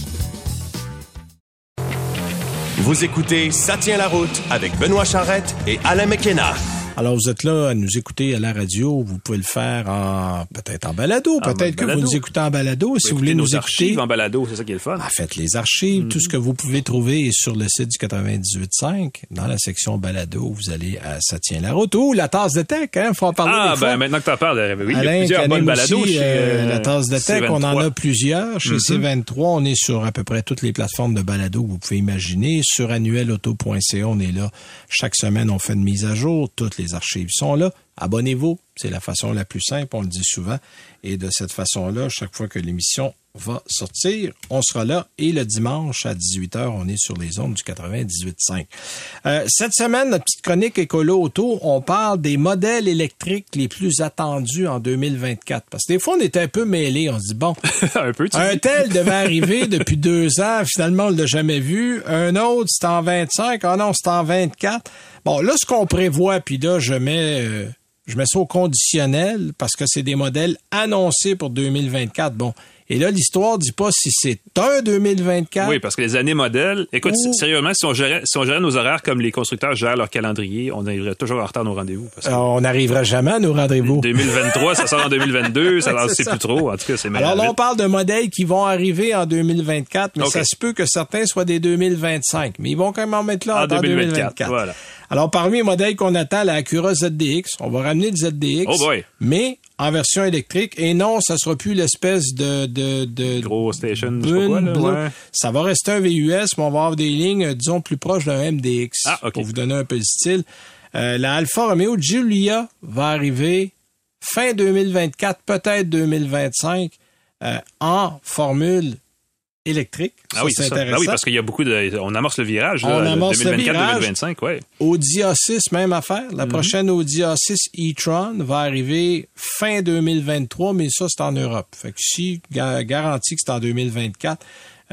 Vous écoutez Ça tient la route avec Benoît Charrette et Alain McKenna. Alors, vous êtes là à nous écouter à la radio. Vous pouvez le faire en peut-être en balado. Peut-être que balado. vous nous écoutez en balado. Si vous voulez nos nous écouter, archives en balado, c'est ça qui est le fun. En fait, les archives, tout ce que vous pouvez trouver est sur le site du 98.5. Dans la section balado, vous allez à Ça tient la route ou la tasse de tech, hein, faut en parler Ah, fois. ben maintenant que t'en parles, oui, il y a Alain, plusieurs bonnes balados aussi, chez euh, euh, la tasse de tech. On en C23. a plusieurs. Chez Mhm. C23, on est sur à peu près toutes les plateformes de balado que vous pouvez imaginer. Sur annuelauto.ca, on est là. Chaque semaine, on fait une mise à jour. Toutes les archives sont là. Abonnez-vous. C'est la façon la plus simple, on le dit souvent. Et de cette façon-là, chaque fois que l'émission va sortir, on sera là. Et le dimanche à 18h, on est sur les ondes du 98.5. Euh, cette semaine, notre petite chronique écolo auto, on parle des modèles électriques les plus attendus en 2024. Parce que des fois, on est un peu mêlés. On se dit, bon, un peu, tu un dis. tel devait arriver depuis deux ans. Finalement, on l'a jamais vu. Un autre, c'est en 25. Ah non, c'est en 24. Bon, là, ce qu'on prévoit, puis là, je mets, euh, je mets ça au conditionnel parce que c'est des modèles annoncés pour 2024. Bon. Et là, l'histoire dit pas si c'est un 2024. Oui, parce que les années modèles, écoute, Ou- sérieusement, si on, gérait, si on gérait nos horaires comme les constructeurs gèrent leur calendrier, on arriverait toujours en retard à nos rendez-vous. Parce que Euh, on n'arrivera jamais à nos rendez-vous. 2023, ça sort en 2022, ça Ouais, ne c'est sait plus trop. En tout cas, c'est Alors là, on parle de modèles qui vont arriver en 2024, mais ça se peut que certains soient des 2025. Mais ils vont quand même en mettre là En en 2024, 2024. voilà. Alors, parmi les modèles qu'on attend, la Acura ZDX, on va ramener le ZDX. Oh boy. Mais en version électrique. Et non, ça sera plus l'espèce de, de, de Gros station, je sais Bune pas quoi, là, bleu. ouais. Ça va rester un VUS, mais on va avoir des lignes, euh, disons, plus proches d'un MDX. Ah. Pour vous donner un peu le style. Euh, la Alfa Romeo Giulia va arriver fin 2024, peut-être 2025, euh, en formule électrique. Ah oui, c'est ça. intéressant. Ah oui, parce qu'il y a beaucoup de. On amorce le virage, On là, amorce le 2024-2025, ouais. Audi A6, même affaire. Mhm. La prochaine Audi A6 e-tron va arriver fin 2023, mais ça, c'est en Europe. Fait que si, ga- garantie que c'est en 2024.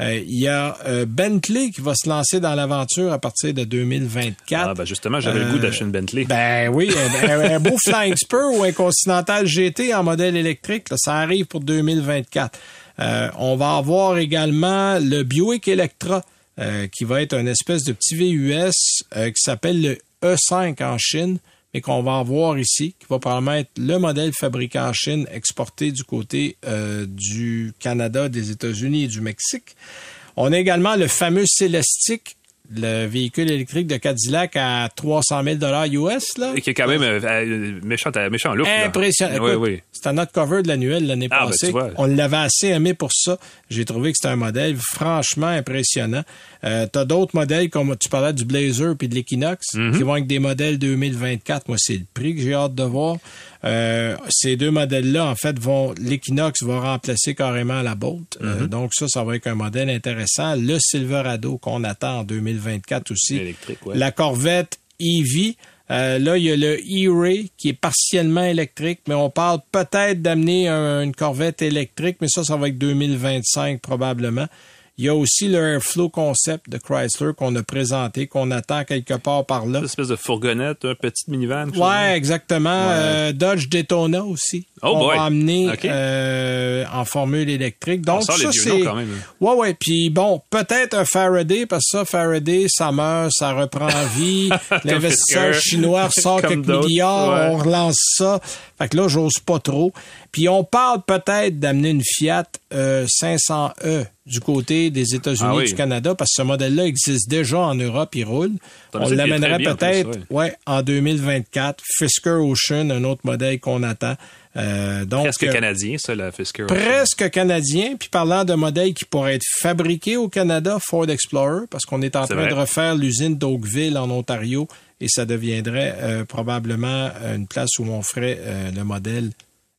Euh, Il y a euh, Bentley qui va se lancer dans l'aventure à partir de 2024. Ah, ben justement, j'avais le Euh, goût d'acheter une Bentley. Ben oui, un, un- un beau Flying Spur ou un Continental GT en modèle électrique, là, ça arrive pour 2024. Euh, on va avoir également le Buick Electra euh, qui va être un espèce de petit VUS euh, qui s'appelle le E5 en Chine, mais qu'on va avoir ici, qui va probablement être le modèle fabriqué en Chine, exporté du côté du Canada, des États-Unis et du Mexique. On a également le fameux Celestic le véhicule électrique de Cadillac à 300 000 US. Là. Et qui est quand même euh, euh, méchant, euh, méchant look. là. Impressionnant. Oui, oui. C'était notre cover de l'annuel l'année Ah, ben, passée. tu vois. On l'avait assez aimé pour ça. J'ai trouvé que c'était un modèle franchement impressionnant. Euh, T'as d'autres modèles comme tu parlais du Blazer puis de l'Equinox Mm-hmm. qui vont avec des modèles 2024. Moi, c'est le prix que j'ai hâte de voir. Euh, ces deux modèles-là, en fait, vont l'Equinox va remplacer carrément la Bolt. Euh, donc ça, ça va être un modèle intéressant. Le Silverado qu'on attend en 2024 aussi. Électrique, ouais. La Corvette EV. Euh, là, il y a le E-Ray qui est partiellement électrique, mais on parle peut-être d'amener un- une Corvette électrique, mais ça, ça va être 2025 probablement. Il y a aussi le Airflow Concept de Chrysler qu'on a présenté, qu'on attend quelque part par là. Une espèce de fourgonnette, un petit minivan. Ouais, exactement. Euh, Dodge Daytona aussi. Oh on boy. va amener euh, en formule électrique. Donc sort les ça c'est même. Ouais ouais, puis bon, peut-être un Faraday parce que ça Faraday ça meurt, ça reprend vie. L'investisseur chinois Comme quelques milliards, ouais. on relance ça. Fait que là j'ose pas trop. Puis on parle peut-être d'amener une Fiat euh, 500e du côté des États-Unis Ah oui. du Canada parce que ce modèle-là existe déjà en Europe, il roule. On l'amènerait peut-être ouais. Ouais, en 2024. Fisker Ocean, un autre modèle qu'on attend. Euh, donc, Presque euh, canadien, ça, la Fisker. Presque canadien. Puis parlant de modèles qui pourraient être fabriqués au Canada, Ford Explorer, parce qu'on est en train vrai. de refaire l'usine d'Oakville en Ontario et ça deviendrait euh, probablement une place où on ferait euh, le modèle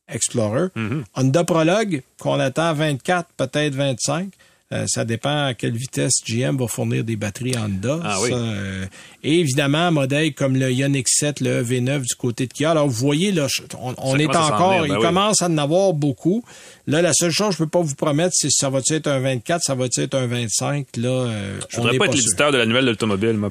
Explorer. Mm-hmm. Honda Prologue, qu'on attend 24, peut-être 25. Euh, ça dépend à quelle vitesse GM va fournir des batteries Honda. Ah oui. Euh, et évidemment, un modèle comme le Ioniq 7, le V9 du côté de Kia. Alors, vous voyez, là, on, on est encore, venir, ben il oui. commence à en avoir beaucoup. Là, la seule chose que je peux pas vous promettre, c'est si ça va être un 24, ça va être un 25. Là, euh, Je on voudrais n'est pas être l'éditeur de l'annuel de l'automobile, moi,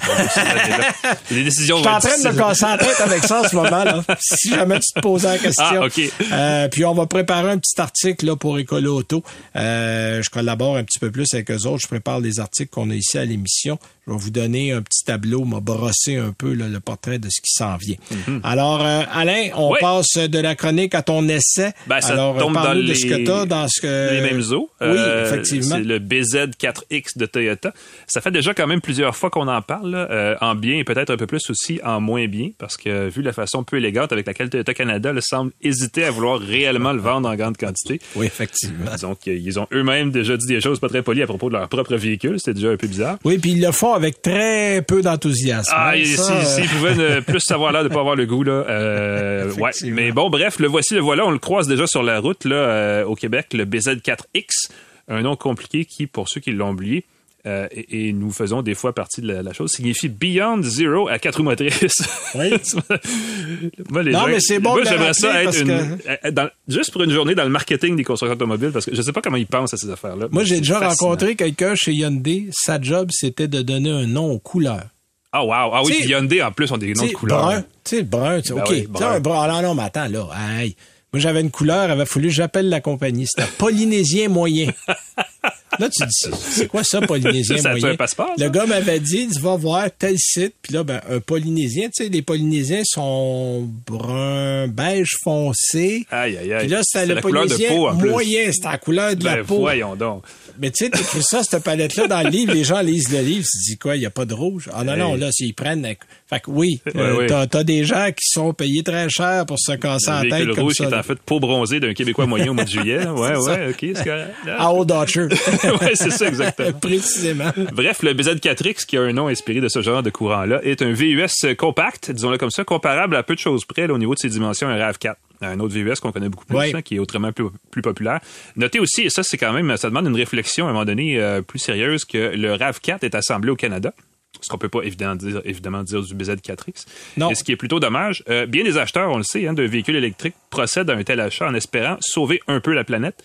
des décisions. Je suis en train de me casser la tête avec ça en ce moment. Là. Si jamais tu te posais la question. Ah, OK. Euh, puis on va préparer un petit article là, pour Écolo Auto. Euh, je collabore un petit peu plus avec eux autres. Je prépare les articles qu'on a ici à l'émission. Je vais vous donner un petit tableau, m'a brossé un peu là, le portrait de ce qui s'en vient. Alors, euh, Alain, on. Oui. passe de la chronique à ton essai. Ben, ça Alors, tombe dans parle-nous les, de ce que tu dans ce que... les mêmes eaux. Oui, Euh, effectivement. C'est le BZ4X de Toyota. Ça fait déjà quand même plusieurs fois qu'on en parle, là, euh, en bien et peut-être un peu plus aussi en moins bien, parce que vu la façon peu élégante avec laquelle Toyota Canada là, semble hésiter à vouloir réellement le vendre en grande quantité. Oui, effectivement. Donc, ils ont eux-mêmes déjà dit des choses pas très polies à propos de leur propre véhicule. C'était déjà un peu bizarre. Oui, puis ils le font avec très peu d'enthousiasme. Ah, hein, si, ça, euh, s'ils pouvaient ne plus savoir l'air de pas avoir le goût, là. Euh, ouais. Mais bon, bref, le voici, le voilà. On le croise déjà sur la route, là, euh, au Québec, le BZ4X. Un nom compliqué qui, pour ceux qui l'ont oublié, euh, et, et nous faisons des fois partie de la, la chose, signifie Beyond Zero à quatre roues motrices. Oui. Moi, les Non, gens- mais c'est bon Moi, j'aimerais ça être une, euh, dans- juste pour une journée dans le marketing des constructeurs automobiles, parce que je sais pas comment ils pensent à ces affaires-là. Moi, j'ai déjà fascinant. rencontré quelqu'un chez Hyundai. Sa job, c'était de donner un nom aux couleurs. Ah, wow. Ah oui, puis Hyundai, en plus, ont des noms de couleurs. brun. Tu sais, brun. tu sais, Ben OK. oui, brun. un brun. Ah, non, non, mais attends, là. Hey. Moi, j'avais une couleur. Il avait fallu que j'appelle la compagnie. C'était polynésien moyen. Là, tu dis, c'est quoi ça, polynésien Ça, moyen? un passeport, ça? Le gars m'avait dit, tu vas voir tel site. Puis là, ben, un polynésien, tu sais, les polynésiens sont brun, beige foncé. Aïe, aïe, aïe. Puis là, C'est le la couleur de polynésien peau, moyen. C'était la couleur de la Ben, peau. voyons donc. Mais tu sais, t'écris ça, cette palette-là, dans le livre, les gens lisent le livre, tu dis quoi, il n'y a pas de rouge? Ah non, non, là, s'ils prennent... Fait que oui, Ouais, euh, t'as, t'as des gens qui sont payés très cher pour se casser la tête comme rouge ça. qui est en fait peau bronzée d'un Québécois moyen au mois de juillet. Ouais, C'est ouais, ok, c'est. À Old Archer. ouais, c'est ça, exactement. Précisément. Bref, le BZ4X, qui a un nom inspiré de ce genre de courant-là, est un VUS compact, disons-le comme ça, comparable à peu de choses près là, au niveau de ses dimensions, un RAV4. Un autre VUS qu'on connaît beaucoup plus, hein, qui est autrement plus, plus populaire. Notez aussi, et ça, c'est quand même, ça demande une réflexion à un moment donné euh, plus sérieuse, que le RAV4 est assemblé au Canada. Ce qu'on peut pas évidemment dire, évidemment dire du BZ4X. Non. Et ce qui est plutôt dommage, euh, bien des acheteurs, on le sait, hein, de véhicules électriques procèdent à un tel achat en espérant sauver un peu la planète.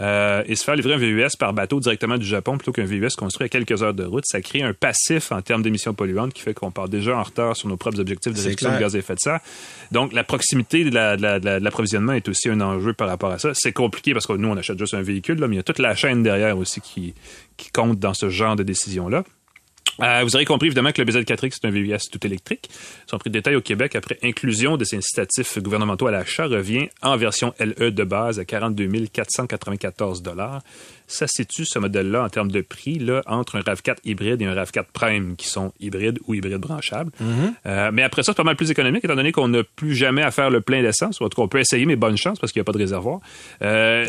Euh, et se faire livrer un VUS par bateau directement du Japon plutôt qu'un VUS construit à quelques heures de route, ça crée un passif en termes d'émissions polluantes qui fait qu'on part déjà en retard sur nos propres objectifs de réduction de gaz à effet de serre. Donc, la proximité de la- de la- l'approvisionnement est aussi un enjeu par rapport à ça. C'est compliqué parce que nous, on achète juste un véhicule, là, mais il y a toute la chaîne derrière aussi qui, qui compte dans ce genre de décision-là. Euh, vous aurez compris évidemment que le BZ4X c'est un VUS tout électrique. Son prix de détail au Québec après inclusion de ces incitatifs gouvernementaux à l'achat revient en version LE de base à 42 494 dollars ça situe ce modèle-là en termes de prix là, entre un RAV4 hybride et un RAV4 Prime qui sont hybrides ou hybrides branchables. Mhm. Euh, mais après ça, c'est pas mal plus économique étant donné qu'on n'a plus jamais à faire le plein d'essence. En tout cas, on peut essayer, mais bonne chance parce qu'il n'y a pas de réservoir. Euh,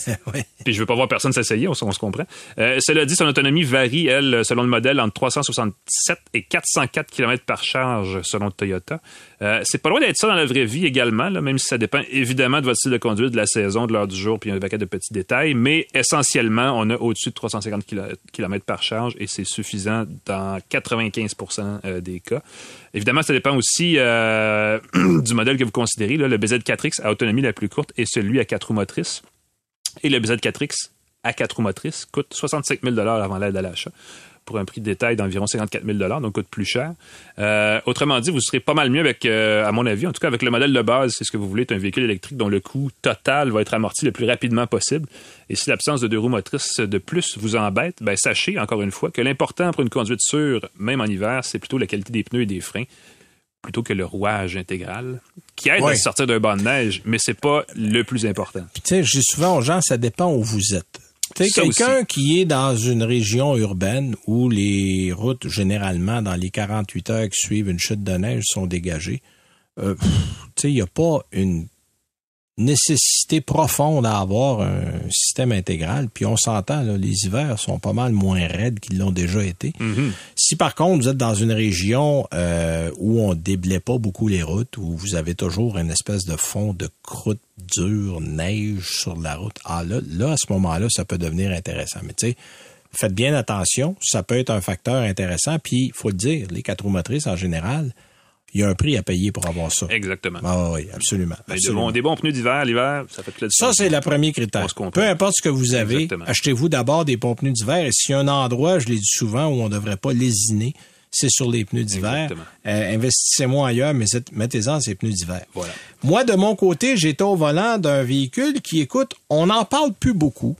Puis je veux pas voir personne s'essayer, on, se comprend. Euh, cela dit, son autonomie varie, elle, selon le modèle, entre 367 et 404 km par charge selon Toyota. Euh, c'est pas loin d'être ça dans la vraie vie également, même si ça dépend évidemment de votre style de conduite, de la saison, de l'heure du jour, puis un paquet de petits détails. Mais essentiellement, on a au-dessus de 350 km par charge et c'est suffisant dans 95% euh, des cas. Évidemment, ça dépend aussi euh, du modèle que vous considérez. Le BZ4X à autonomie la plus courte est celui à 4 roues motrices. Et le BZ4X à 4 roues motrices coûte 65 000 avant l'aide à l'achat pour un prix de détail d'environ 54 000 donc coûte plus cher. Euh, autrement dit, vous serez pas mal mieux avec, euh, à mon avis, en tout cas avec le modèle de base, c'est ce que vous voulez, un véhicule électrique dont le coût total va être amorti le plus rapidement possible. Et si l'absence de deux roues motrices de plus vous embête, ben sachez encore une fois que l'important pour une conduite sûre, même en hiver, c'est plutôt la qualité des pneus et des freins plutôt que le rouage intégral, qui aide à sortir d'un banc de neige, mais c'est pas le plus important. tu sais, je dis souvent aux gens, ça dépend où vous êtes. Tu quelqu'un qui est dans une région urbaine où les routes, généralement, dans les 48 heures qui suivent une chute de neige, sont dégagées, euh, tu sais, il n'y a pas une nécessité profonde à avoir un système intégral. Puis on s'entend, les hivers sont pas mal moins raides qu'ils l'ont déjà été. Mm-hmm. Si par contre vous êtes dans une région euh, où on déblaye pas beaucoup les routes, où vous avez toujours une espèce de fond de croûte dure, neige sur la route, ah là, là à ce moment-là, ça peut devenir intéressant. Mais tu sais, faites bien attention, ça peut être un facteur intéressant. Puis il faut le dire, les quatre roues motrices en général, il y a un prix à payer pour avoir ça. Exactement. Ah oui, absolument. Des, bons, pneus d'hiver, l'hiver, ça fait plaisir. Ça, c'est le premier critère. Peu importe ce que vous avez, achetez-vous d'abord des bons pneus d'hiver. Et s'il y a un endroit, je l'ai dit souvent, où on ne devrait pas lésiner, c'est sur les pneus d'hiver. Euh, investissez-moi ailleurs, mais mettez-en ces pneus d'hiver. Voilà. Moi, de mon côté, j'étais au volant d'un véhicule qui, écoute, on n'en parle plus beaucoup.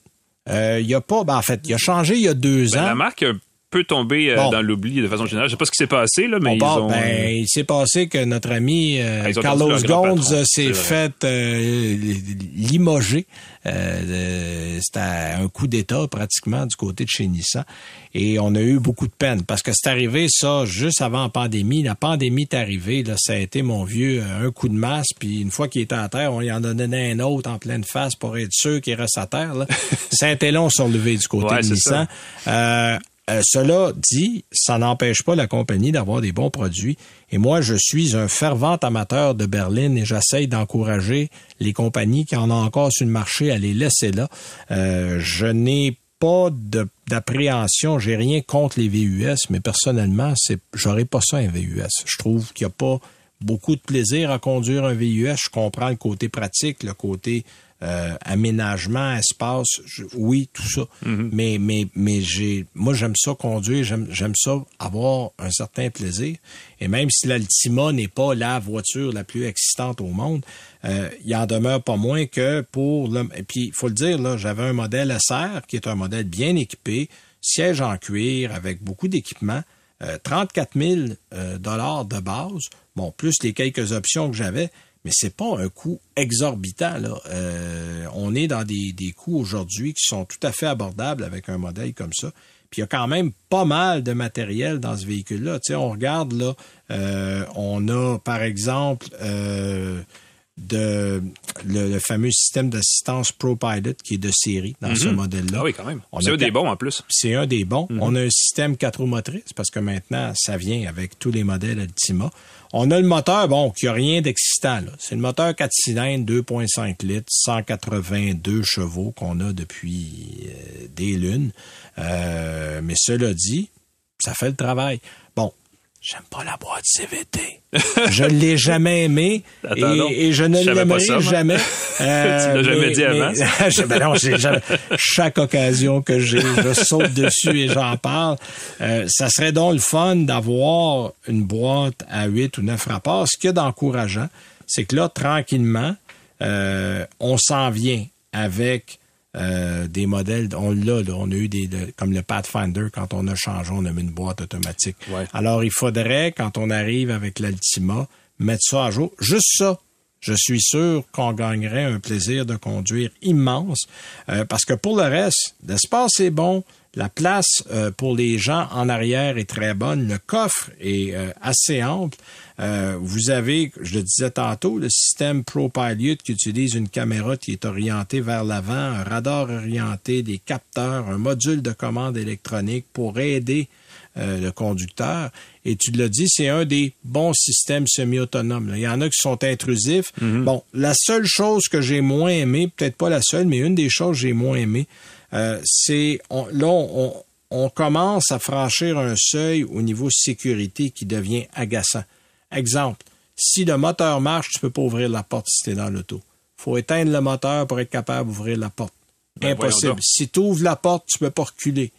Euh, il y a pas, ben, en fait, il a changé il y a deux ben, ans. La marque peut tomber euh, dans l'oubli de façon générale. Je sais pas ce qui s'est passé, là, mais ils ont... ben, euh, il s'est passé que notre ami euh, ah, Carlos Ghosn s'est fait limoger. C'était un coup d'État pratiquement du côté de chez Nissan. Et on a eu beaucoup de peine parce que c'est arrivé ça juste avant la pandémie. La pandémie est arrivée, là, ça a été mon vieux un coup de masse. Puis une fois qu'il était à terre, on y en a donné un autre en pleine face pour être sûr qu'il reste à terre. Là. ça a été long sur le du côté de Nissan. Euh, cela dit, ça n'empêche pas la compagnie d'avoir des bons produits. Et moi, je suis un fervent amateur de berline et j'essaye d'encourager les compagnies qui en ont encore sur le marché à les laisser là. Euh, je n'ai pas d'appréhension, j'ai rien contre les VUS, mais personnellement, j'aurais pas ça un VUS. Je trouve qu'il n'y a pas beaucoup de plaisir à conduire un VUS. Je comprends le côté pratique, le côté euh, aménagement, espace, oui, tout ça. Mhm. Mais mais mais j'ai, moi j'aime ça conduire, j'aime j'aime ça avoir un certain plaisir. Et même si l'Altima n'est pas la voiture la plus excitante au monde, euh, il en demeure pas moins que pour le. Et puis il faut le dire là, j'avais un modèle SR qui est un modèle bien équipé, siège en cuir avec beaucoup d'équipement. 34 000 euh, dollars de base, bon, plus les quelques options que j'avais, mais c'est pas un coût exorbitant. Là. Euh, on est dans des, des coûts aujourd'hui qui sont tout à fait abordables avec un modèle comme ça. Puis il y a quand même pas mal de matériel dans ce véhicule-là. Tu sais, on regarde là, euh, on a par exemple euh, de le, fameux système d'assistance ProPilot qui est de série dans ce Mhm. modèle-là. Ah oui, quand même. C'est un des bons en plus. C'est un des bons. Mhm. On a un système 4 roues motrices parce que maintenant, ça vient avec tous les modèles Altima. On a le moteur, bon, qui a rien d'excitant. C'est le moteur 4 cylindres, 2.5 litres, 182 chevaux qu'on a depuis euh, des lunes. Euh, mais cela dit, ça fait le travail. Bon, j'aime pas la boîte CVT. je ne l'ai jamais aimé Attends et, et je ne l'aimerai jamais. Euh, Tu l'as jamais dit avant, Je- ben non, jamais- chaque occasion que j'ai, je saute dessus et j'en parle. Euh, ça serait donc le fun d'avoir une boîte à 8 ou 9 rapports. Ce qu'il y a d'encourageant, c'est que là, tranquillement, euh, on s'en vient avec euh, des modèles, on l'a, on a eu des, de- comme le Pathfinder, quand on a changé, on a mis une boîte automatique. Ouais. Alors, il faudrait, quand on arrive avec l'Altima, mettre ça à jour. Juste ça. Je suis sûr qu'on gagnerait un plaisir de conduire immense, euh, parce que pour le reste, l'espace est bon, la place euh, pour les gens en arrière est très bonne, le coffre est euh, assez ample. Euh, vous avez, je le disais tantôt, le système ProPilot qui utilise une caméra qui est orientée vers l'avant, un radar orienté, des capteurs, un module de commande électronique pour aider euh, le conducteur. Et tu l'as dit, c'est un des bons systèmes semi-autonomes. Il y en a qui sont intrusifs. Bon, la seule chose que j'ai moins aimé, peut-être pas la seule, mais une des choses que j'ai moins aimé, euh, c'est on- là, on, on commence à franchir un seuil au niveau sécurité qui devient agaçant. Exemple, si le moteur marche, tu peux pas ouvrir la porte si tu es dans l'auto. faut éteindre le moteur pour être capable d'ouvrir la porte. Ben, Impossible. Si tu ouvres la porte, tu peux pas reculer.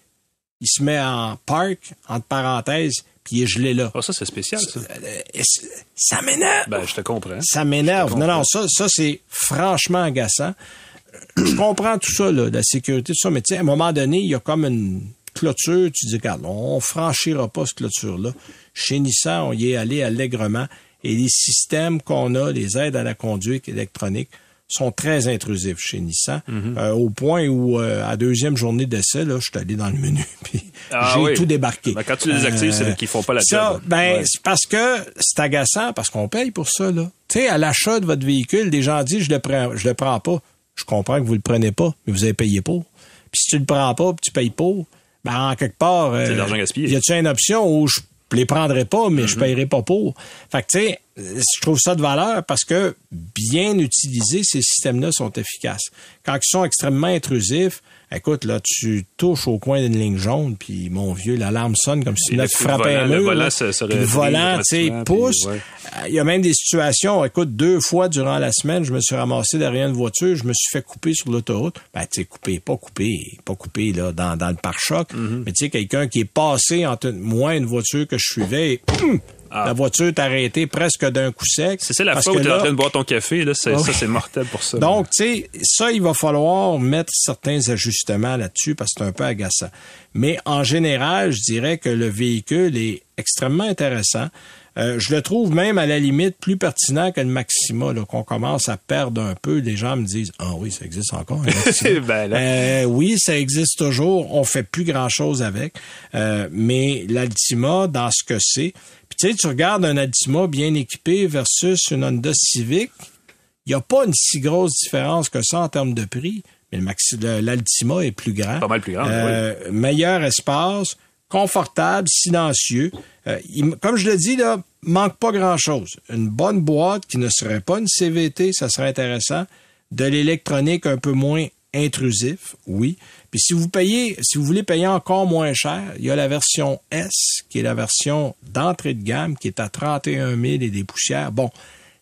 Il se met en park, entre parenthèses, puis il est gelé là. Ah, ça, c'est spécial, ça. Euh, c- ça m'énerve? Ben, je te comprends. Ça m'énerve. Non, non, ça, ça c'est franchement agaçant. Je comprends tout ça, là, la sécurité, tout ça, mais tu sais, à un moment donné, il y a comme une clôture. Tu dis, regarde, on franchira pas cette clôture-là. Chez Nissan, on y est allé allègrement. Et les systèmes qu'on a, les aides à la conduite électronique, sont très intrusifs chez Nissan, Mhm. euh, au point où, euh, à deuxième journée d'essai, là, je suis allé dans le menu, puis Ah j'ai oui. tout débarqué. Ben, quand tu les désactives, c'est qu'ils font pas la ça, job. Ben, Ouais. c'est parce que c'est agaçant, parce qu'on paye pour ça, là. Tu sais, à l'achat de votre véhicule, des gens disent, je le prends, je le prends pas. Je comprends que vous le prenez pas, mais vous avez payé pour. Puis si tu le prends pas, puis tu payes pour, ben, en quelque part, C'est de l'argent gaspillé. y a-tu une option où je les prendrai pas, mais je payerai pas pour? Fait que, tu sais, je trouve ça de valeur parce que bien utilisés, ces systèmes-là sont efficaces. Quand ils sont extrêmement intrusifs, écoute, là, tu touches au coin d'une ligne jaune, puis mon vieux, l'alarme sonne comme si tu frapper un volant- le mur. volant se- se le volant, tu sais, pousse. ouais. Euh, Il y a même des situations, écoute, deux fois durant la semaine, je me suis ramassé derrière une voiture, je me suis fait couper sur l'autoroute. Ben, tu sais, couper, pas couper, pas couper, là, dans, dans le pare-choc. Mm-hmm. Mais tu sais, quelqu'un qui est passé entre moi et une voiture que je suivais, et, hum, la voiture est arrêtée presque d'un coup sec. Ah. C'est ça la fois où tu es en train de boire ton café, là, c'est, Ah ça, c'est mortel pour ça. donc, tu sais, ça, il va falloir mettre certains ajustements là-dessus parce que c'est un peu agaçant. Mais en général, je dirais que le véhicule est extrêmement intéressant. Euh, je le trouve même à la limite plus pertinent que le Maxima, là, qu'on commence à perdre un peu. Les gens me disent, ah oui, ça existe encore. un Maxima. Ben. Euh, oui, ça existe toujours. On fait plus grand-chose avec. Euh, mais l'Altima, dans ce que c'est, puis tu sais, tu regardes un Altima bien équipé versus une Honda Civic, il n'y a pas une si grosse différence que ça en termes de prix, mais le Maxi- le- l'Altima est plus grand. Pas mal plus grand, Euh, Meilleur espace, confortable, silencieux. Euh, comme je le dis, là, manque pas grand-chose. Une bonne boîte qui ne serait pas une CVT, ça serait intéressant. De l'électronique un peu moins intrusif, oui. Puis si vous payez, si vous voulez payer encore moins cher, il y a la version S, qui est la version d'entrée de gamme, qui est à 31 000 et des poussières. Bon,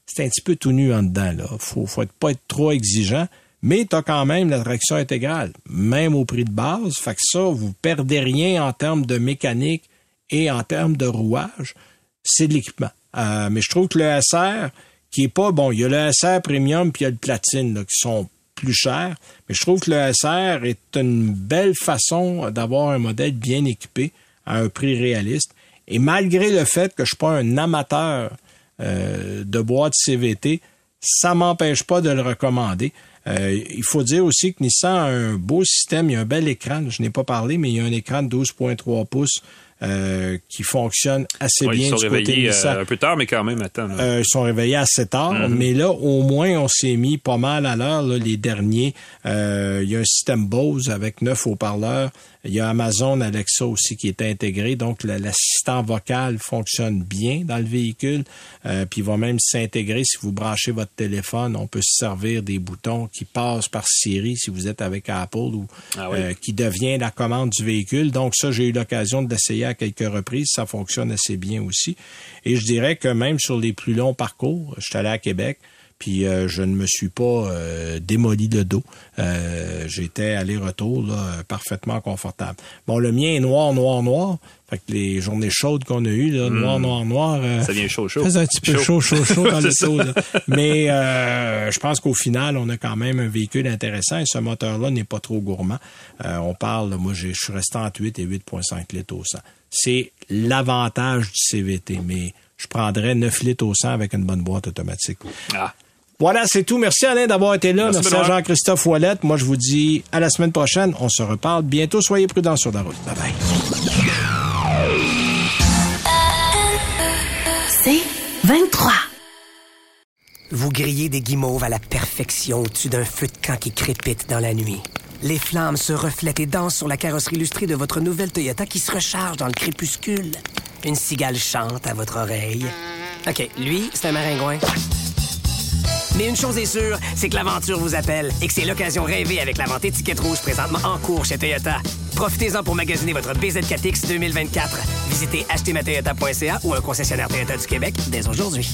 c'est un petit peu tout nu en dedans, là. Faut, faut être- pas être trop exigeant. Mais tu as quand même la traction intégrale, même au prix de base. Fait que ça, vous perdez rien en termes de mécanique et en termes de rouage. C'est de l'équipement. Euh, mais je trouve que le SR, qui est pas bon, il y a le SR Premium puis il y a le Platine, là, qui sont plus chers. Mais je trouve que le SR est une belle façon d'avoir un modèle bien équipé à un prix réaliste. Et malgré le fait que je suis pas un amateur euh, de boîte CVT, ça m'empêche pas de le recommander. Euh, il faut dire aussi que Nissan a un beau système, il y a un bel écran, je n'ai pas parlé, mais il y a un écran de 12.3 pouces euh, qui fonctionne assez Ouais, bien ils sont du côté réveillés Nissan. euh, un peu tard, mais quand même, attends. Euh, ils sont réveillés assez tard, mais là, au moins, on s'est mis pas mal à l'heure, les derniers. Euh, il y a un système Bose avec neuf haut-parleurs. Il y a Amazon Alexa aussi qui est intégré. Donc, la- l'assistant vocal fonctionne bien dans le véhicule. Euh, puis, il va même s'intégrer si vous branchez votre téléphone. On peut se servir des boutons qui passent par Siri si vous êtes avec Apple ou Ah oui. euh, qui devient la commande du véhicule. Donc, ça, j'ai eu l'occasion de l'essayer à quelques reprises. Ça fonctionne assez bien aussi. Et je dirais que même sur les plus longs parcours, je suis allé à Québec, puis euh, je ne me suis pas euh, démoli le dos. Euh, J'étais aller-retour parfaitement confortable. Bon, le mien est noir, noir, noir. Fait que les journées chaudes qu'on a eues, là, noir, noir, noir. euh, Ça vient chaud, chaud. faisait un petit peu chaud, Chaud. chaud, chaud dans le C'est dos. ça. là. Mais euh, je pense qu'au final, on a quand même un véhicule intéressant et ce moteur-là n'est pas trop gourmand. Euh, on parle, là, moi, je suis resté entre 8 et 8,5 litres au 100. C'est l'avantage du CVT, mais je prendrais 9 litres au 100 avec une bonne boîte automatique. Ah. Voilà, c'est tout. Merci Alain d'avoir été là. Merci, Merci, à. Jean-Christophe Ouellette. Moi, je vous dis à la semaine prochaine. On se reparle bientôt. Soyez prudents sur la route. Bye bye. C'est 23. Vous grillez des guimauves à la perfection au-dessus d'un feu de camp qui crépite dans la nuit. Les flammes se reflètent et dansent sur la carrosserie illustrée de votre nouvelle Toyota qui se recharge dans le crépuscule. Une cigale chante à votre oreille. OK, lui, c'est un maringouin. Mais une chose est sûre, c'est que l'aventure vous appelle et que c'est l'occasion rêvée avec la vente étiquette rouge présentement en cours chez Toyota. Profitez-en pour magasiner votre BZ4X 2024. Visitez achetermatoyota.ca ou un concessionnaire Toyota du Québec dès aujourd'hui.